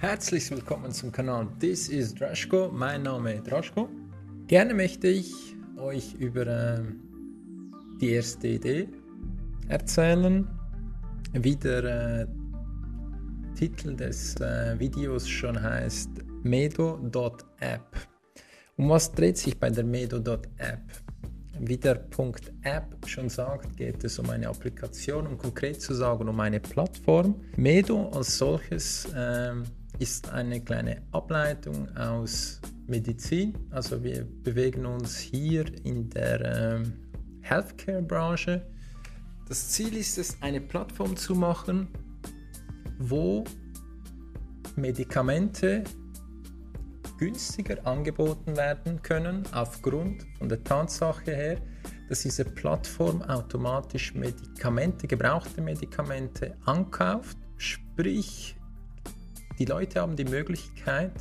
Herzlich willkommen zum Kanal This is Drashko. Mein Name ist Drashko. Gerne möchte ich euch über äh, die erste Idee erzählen. Wie der äh, Titel des äh, Videos schon heißt, Medo.app. Um was dreht sich bei der Medo.app? Wie der Punkt App schon sagt, geht es um eine Applikation, um konkret zu sagen, um eine Plattform. Medo als solches ähm, ist eine kleine Ableitung aus Medizin. Also wir bewegen uns hier in der ähm, Healthcare-Branche. Das Ziel ist es, eine Plattform zu machen, wo Medikamente günstiger angeboten werden können, aufgrund von der Tatsache her, dass diese Plattform automatisch Medikamente, gebrauchte Medikamente ankauft, sprich die Leute haben die Möglichkeit,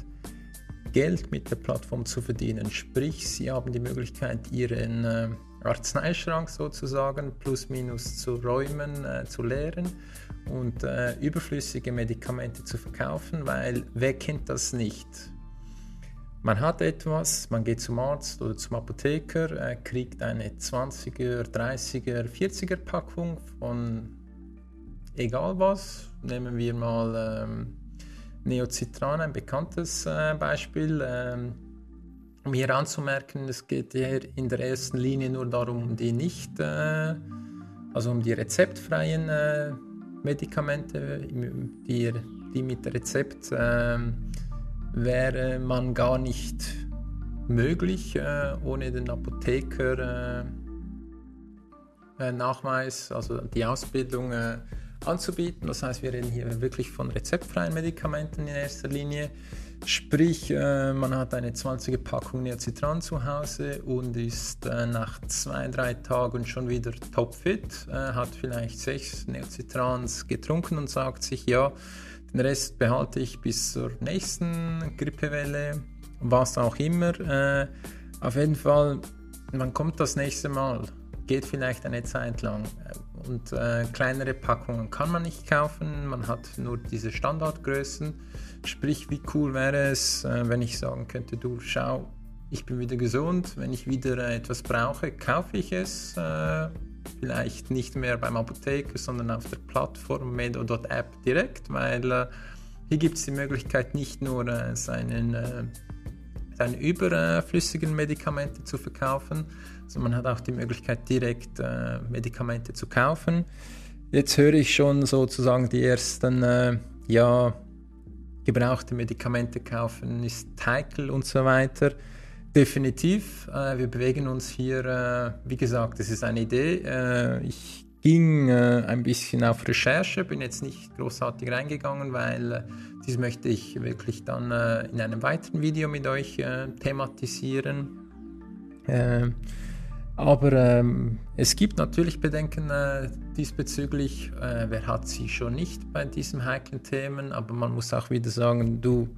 Geld mit der Plattform zu verdienen. Sprich, sie haben die Möglichkeit, ihren äh, Arzneischrank sozusagen plus minus zu räumen, äh, zu leeren und äh, überflüssige Medikamente zu verkaufen, weil wer kennt das nicht? Man hat etwas, man geht zum Arzt oder zum Apotheker, kriegt eine 20er, 30er, 40er Packung von egal was. Nehmen wir mal ähm, Neocitran, ein bekanntes äh, Beispiel. Ähm, um hier anzumerken, es geht hier in der ersten Linie nur darum, um die nicht, äh, also um die rezeptfreien äh, Medikamente, die, die mit Rezept ähm, wäre man gar nicht möglich äh, ohne den Apotheker äh, äh, Nachweis, also die Ausbildung anzubieten. Das heißt, wir reden hier wirklich von rezeptfreien Medikamenten in erster Linie. Sprich, äh, man hat eine 20er Packung Neocitran zu Hause und ist äh, nach zwei, drei Tagen schon wieder topfit, äh, hat vielleicht sechs Neocitrans getrunken und sagt sich, ja, den Rest behalte ich bis zur nächsten Grippewelle, was auch immer. Auf jeden Fall, man kommt das nächste Mal, geht vielleicht eine Zeit lang und äh, kleinere Packungen kann man nicht kaufen, man hat nur diese Standardgrößen. Sprich, wie cool wäre es, äh, wenn ich sagen könnte, du schau, ich bin wieder gesund, wenn ich wieder äh, etwas brauche, kaufe ich es. Äh, vielleicht nicht mehr beim Apotheker, sondern auf der Plattform medo.app direkt, weil äh, hier gibt es die Möglichkeit, nicht nur äh, seinen seine überflüssigen Medikamente zu verkaufen, sondern man hat auch die Möglichkeit, direkt äh, Medikamente zu kaufen. Jetzt höre ich schon sozusagen die ersten, äh, ja, gebrauchte Medikamente kaufen ist heikel und so weiter. Definitiv, äh, wir bewegen uns hier, wie gesagt, das ist eine Idee. Ich ging äh, ein bisschen auf Recherche, bin jetzt nicht großartig reingegangen, weil äh, dies möchte ich wirklich dann äh, in einem weiteren Video mit euch äh, thematisieren. Äh, aber ähm, es gibt natürlich Bedenken äh, diesbezüglich. wer hat sie schon nicht bei diesen heiklen Themen? Aber man muss auch wieder sagen, du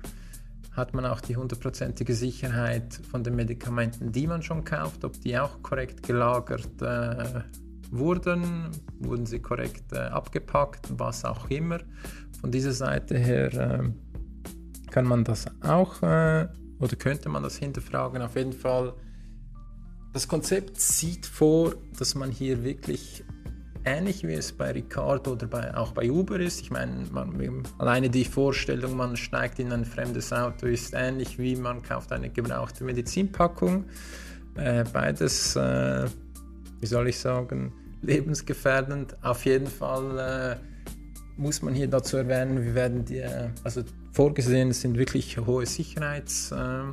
hat man auch die hundertprozentige Sicherheit von den Medikamenten, die man schon kauft, ob die auch korrekt gelagert wurden, wurden sie korrekt äh, abgepackt, was auch immer. Von dieser Seite her äh, kann man das auch äh, oder könnte man das hinterfragen. Auf jeden Fall, das Konzept sieht vor, dass man hier wirklich ähnlich wie es bei Ricardo oder bei, auch bei Uber ist. Ich meine, man, alleine die Vorstellung, man steigt in ein fremdes Auto, ist ähnlich wie man kauft eine gebrauchte Medizinpackung. Äh, beides äh, wie soll ich sagen, lebensgefährdend. Auf jeden Fall äh, muss man hier dazu erwähnen, wir werden die, äh, also vorgesehen sind wirklich hohe Sicherheitschecks,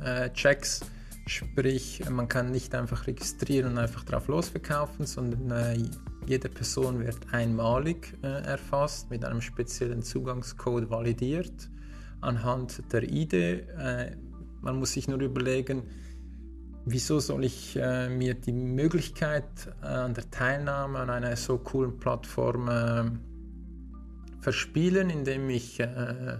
äh, äh sprich man kann nicht einfach registrieren und einfach drauf losverkaufen, sondern äh, jede Person wird einmalig erfasst, mit einem speziellen Zugangscode validiert anhand der ID. man muss sich nur überlegen, wieso soll ich äh, mir die Möglichkeit äh, an der Teilnahme an einer so coolen Plattform äh, verspielen, indem ich äh,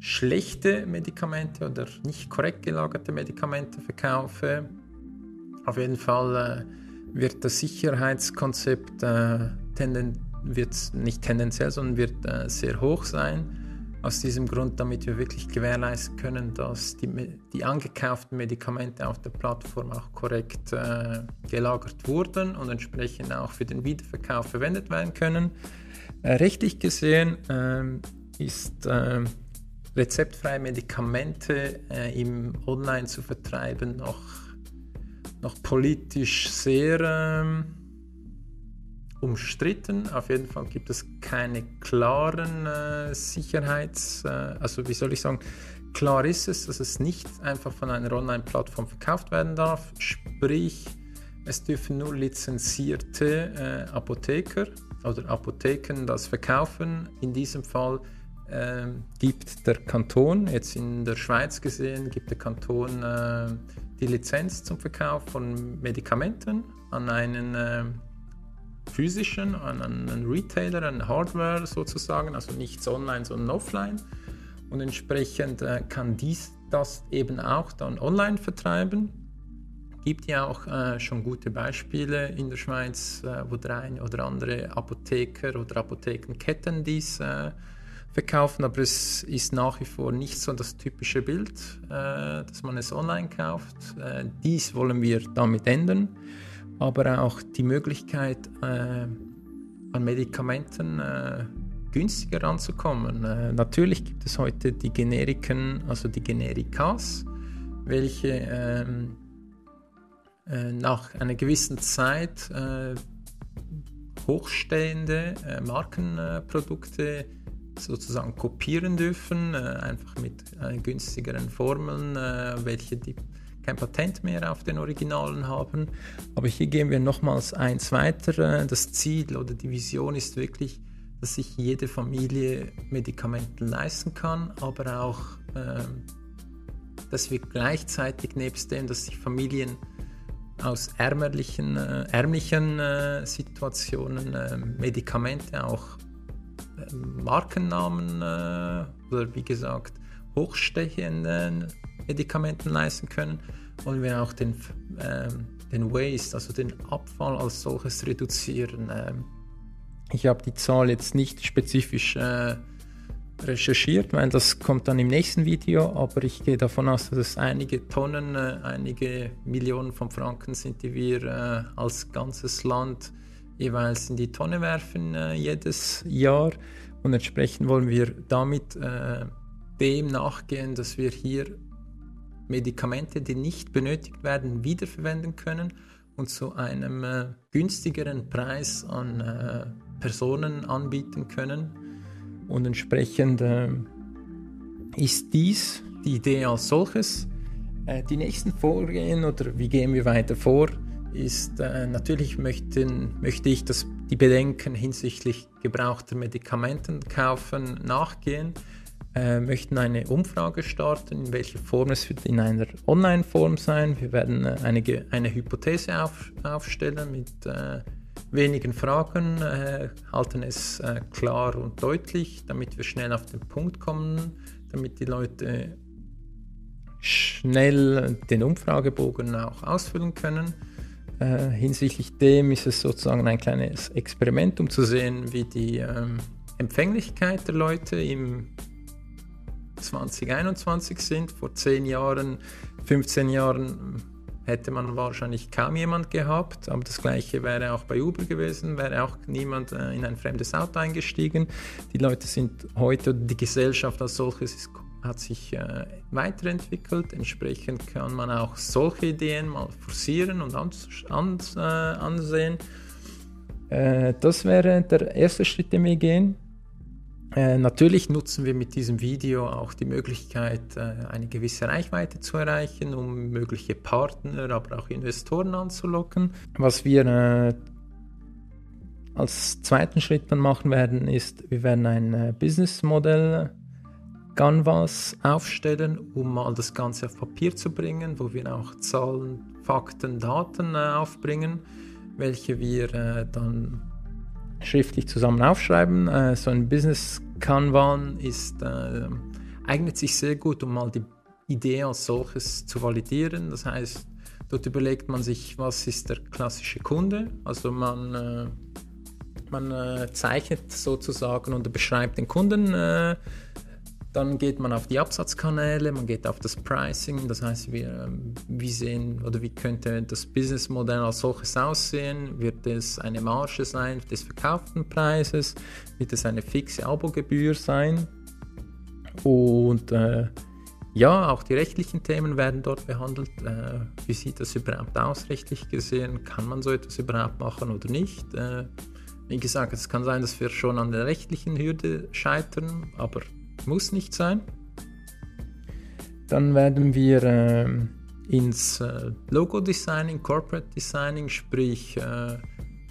schlechte Medikamente oder nicht korrekt gelagerte Medikamente verkaufe. Auf jeden Fall äh, wird das Sicherheitskonzept äh, wird nicht tendenziell, sondern wird sehr hoch sein. Aus diesem Grund, damit wir wirklich gewährleisten können, dass die, die angekauften Medikamente auf der Plattform auch korrekt äh, gelagert wurden und entsprechend auch für den Wiederverkauf verwendet werden können. Äh, rechtlich gesehen ähm, ist äh, rezeptfreie Medikamente äh, im Online zu vertreiben noch, noch politisch sehr ähm, umstritten. Auf jeden Fall gibt es keine klaren äh, Sicherheits-, äh, also wie soll ich sagen, klar ist es, dass es nicht einfach von einer Online-Plattform verkauft werden darf. Sprich, es dürfen nur lizenzierte äh, Apotheker oder Apotheken das verkaufen. In diesem Fall äh, gibt der Kanton, jetzt in der Schweiz gesehen, gibt der Kanton äh, die Lizenz zum Verkauf von Medikamenten an einen äh, physischen, an einen Retailer, an Hardware sozusagen, also nichts online, sondern offline. Und entsprechend äh, kann dies das eben auch dann online vertreiben. Gibt ja auch äh, schon gute Beispiele in der Schweiz, äh, wo der eine oder andere Apotheker oder Apothekenketten dies äh, verkaufen, aber es ist nach wie vor nicht so das typische Bild, äh, dass man es online kauft. Äh, dies wollen wir damit ändern aber auch die Möglichkeit, äh, an Medikamenten äh, günstiger ranzukommen. Äh, natürlich gibt es heute die Generiken, also die Generikas, welche ähm, äh, nach einer gewissen Zeit äh, hochstehende äh, Markenprodukte sozusagen kopieren dürfen, einfach mit günstigeren Formeln, welche die kein Patent mehr auf den Originalen haben. Aber hier gehen wir nochmals eins weiter. Das Ziel oder die Vision ist wirklich, dass sich jede Familie Medikamente leisten kann, aber auch, äh, dass wir gleichzeitig nebst dem, dass sich Familien aus ärmlichen, äh, ärmlichen äh, Situationen äh, Medikamente auch äh, Markennamen oder wie gesagt hochstechenden Medikamenten leisten können wollen wir auch den, ähm, den Waste, also den Abfall als solches reduzieren. Ähm, ich habe die Zahl jetzt nicht spezifisch äh, recherchiert, weil das kommt dann im nächsten Video, aber ich gehe davon aus, dass es einige Tonnen, äh, einige Millionen von Franken sind, die wir äh, als ganzes Land jeweils in die Tonne werfen äh, jedes Jahr und entsprechend wollen wir damit äh, dem nachgehen, dass wir hier Medikamente, die nicht benötigt werden, wiederverwenden können und zu einem äh, günstigeren Preis an äh, Personen anbieten können. Und entsprechend äh, ist dies die Idee als solches. Äh, die nächsten Vorgehen oder wie gehen wir weiter vor, ist äh, natürlich möchten, möchte ich, dass die Bedenken hinsichtlich gebrauchter Medikamenten kaufen nachgehen äh, möchten eine Umfrage starten, in welcher Form es wird in einer Online-Form sein. Wir werden äh, eine, eine Hypothese auf, aufstellen mit äh, wenigen Fragen, äh, halten es äh, klar und deutlich, damit wir schnell auf den Punkt kommen, damit die Leute schnell den Umfragebogen auch ausfüllen können. Äh, hinsichtlich dem ist es sozusagen ein kleines Experiment, um zu sehen, wie die ähm, Empfänglichkeit der Leute im 2021 sind. Vor 10 Jahren, 15 Jahren hätte man wahrscheinlich kaum jemand gehabt, aber das gleiche wäre auch bei Uber gewesen, wäre auch niemand äh, in ein fremdes Auto eingestiegen. Die Leute sind heute, die Gesellschaft als solches ist, hat sich äh, weiterentwickelt, entsprechend kann man auch solche Ideen mal forcieren und ans, ans, äh, ansehen. Das wäre der erste Schritt, den wir gehen. Äh, natürlich nutzen wir mit diesem Video auch die Möglichkeit, äh, eine gewisse Reichweite zu erreichen, um mögliche Partner, aber auch Investoren anzulocken. Was wir äh, als zweiten Schritt dann machen werden, ist, wir werden ein äh, Businessmodell Canvas aufstellen, um mal das Ganze auf Papier zu bringen, wo wir auch Zahlen, Fakten, Daten äh, aufbringen, welche wir äh, dann schriftlich zusammen aufschreiben. Äh, so ein Business Kanban ist, äh, eignet sich sehr gut, um mal die Idee als solches zu validieren. Das heißt, dort überlegt man sich, was ist der klassische Kunde. Also man, äh, man zeichnet sozusagen und beschreibt den Kunden. Dann geht man auf die Absatzkanäle, man geht auf das Pricing, das heißt, wir, ähm, wie sehen oder wie könnte das Businessmodell als solches aussehen? Wird es eine Marge sein des verkauften Preises? Wird es eine fixe Abogebühr sein? Und äh, ja, auch die rechtlichen Themen werden dort behandelt. Äh, wie sieht das überhaupt aus, rechtlich gesehen? Kann man so etwas überhaupt machen oder nicht? Äh, wie gesagt, es kann sein, dass wir schon an der rechtlichen Hürde scheitern, aber muss nicht sein. Dann werden wir äh, ins äh, Logo-Designing, Corporate Designing, sprich, äh,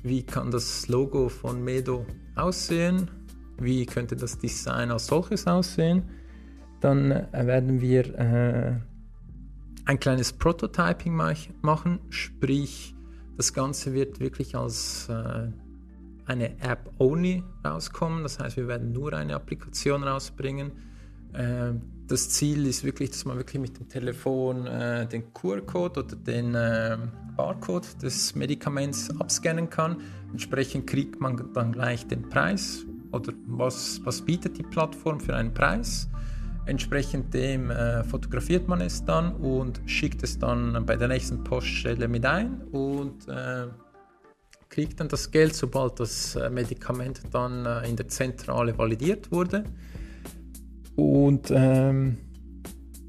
wie kann das Logo von Medo aussehen? Wie könnte das Design als solches aussehen? Dann äh, werden wir äh, ein kleines Prototyping machen, sprich das Ganze wird wirklich als äh, eine App only rauskommen. Das heißt, wir werden nur eine Applikation rausbringen. Äh, das Ziel ist wirklich, dass man wirklich mit dem Telefon äh, den QR-Code oder den äh, Barcode des Medikaments abscannen kann. Entsprechend kriegt man dann gleich den Preis oder was, was bietet die Plattform für einen Preis. Entsprechend dem äh, fotografiert man es dann und schickt es dann bei der nächsten Poststelle mit ein und äh, kriegt dann das Geld, sobald das äh, Medikament dann äh, in der Zentrale validiert wurde. Und ähm,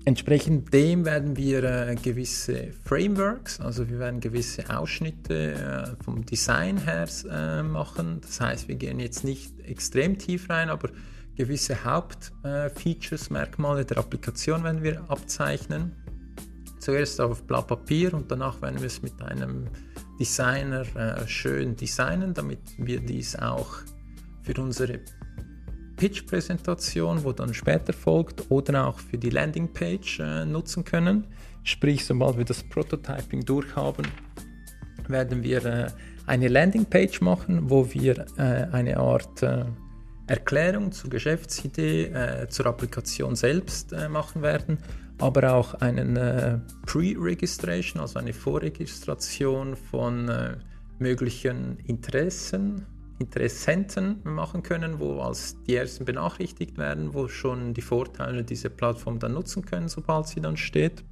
entsprechend dem werden wir äh, gewisse Frameworks, also wir werden gewisse Ausschnitte äh, vom Design her äh, machen. Das heißt, wir gehen jetzt nicht extrem tief rein, aber gewisse Hauptfeatures, äh, Merkmale der Applikation werden wir abzeichnen. Zuerst auf Blatt Papier und danach werden wir es mit einem Designer äh, schön designen, damit wir dies auch für unsere Pitch-Präsentation, wo dann später folgt, oder auch für die Landingpage äh, nutzen können. Sprich, sobald wir das Prototyping durchhaben, werden wir äh, eine Landingpage machen, wo wir äh, eine Art äh, Erklärung zur Geschäftsidee, äh, zur Applikation selbst äh, machen werden, aber auch einen äh, Pre-Registration, also eine Vorregistration von äh, möglichen Interessen, Interessenten machen können, wo als die ersten benachrichtigt werden, wo schon die Vorteile dieser Plattform dann nutzen können, sobald sie dann steht.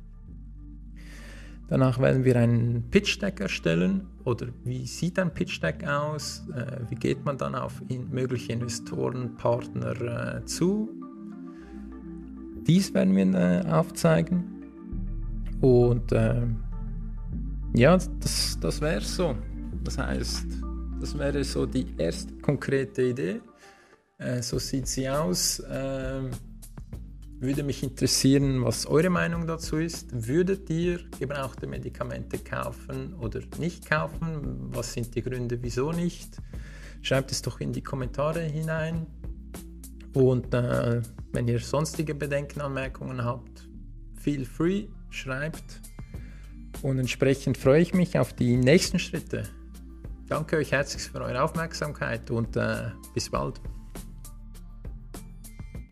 Danach werden wir einen Pitch Deck erstellen oder wie sieht ein Pitch Deck aus? Äh, wie geht man dann auf mögliche Investoren, Partner zu? Dies werden wir äh, aufzeigen. Und äh, ja, das, das wäre so. Das heißt, das wäre so die erste konkrete Idee. Äh, so sieht sie aus. Ähm, würde mich interessieren, was eure Meinung dazu ist. Würdet ihr gebrauchte Medikamente kaufen oder nicht kaufen? Was sind die Gründe, wieso nicht? Schreibt es doch in die Kommentare hinein. Und äh, wenn ihr sonstige Bedenken, Anmerkungen habt, feel free, schreibt. Und entsprechend freue ich mich auf die nächsten Schritte. Danke euch herzlich für eure Aufmerksamkeit und äh, bis bald.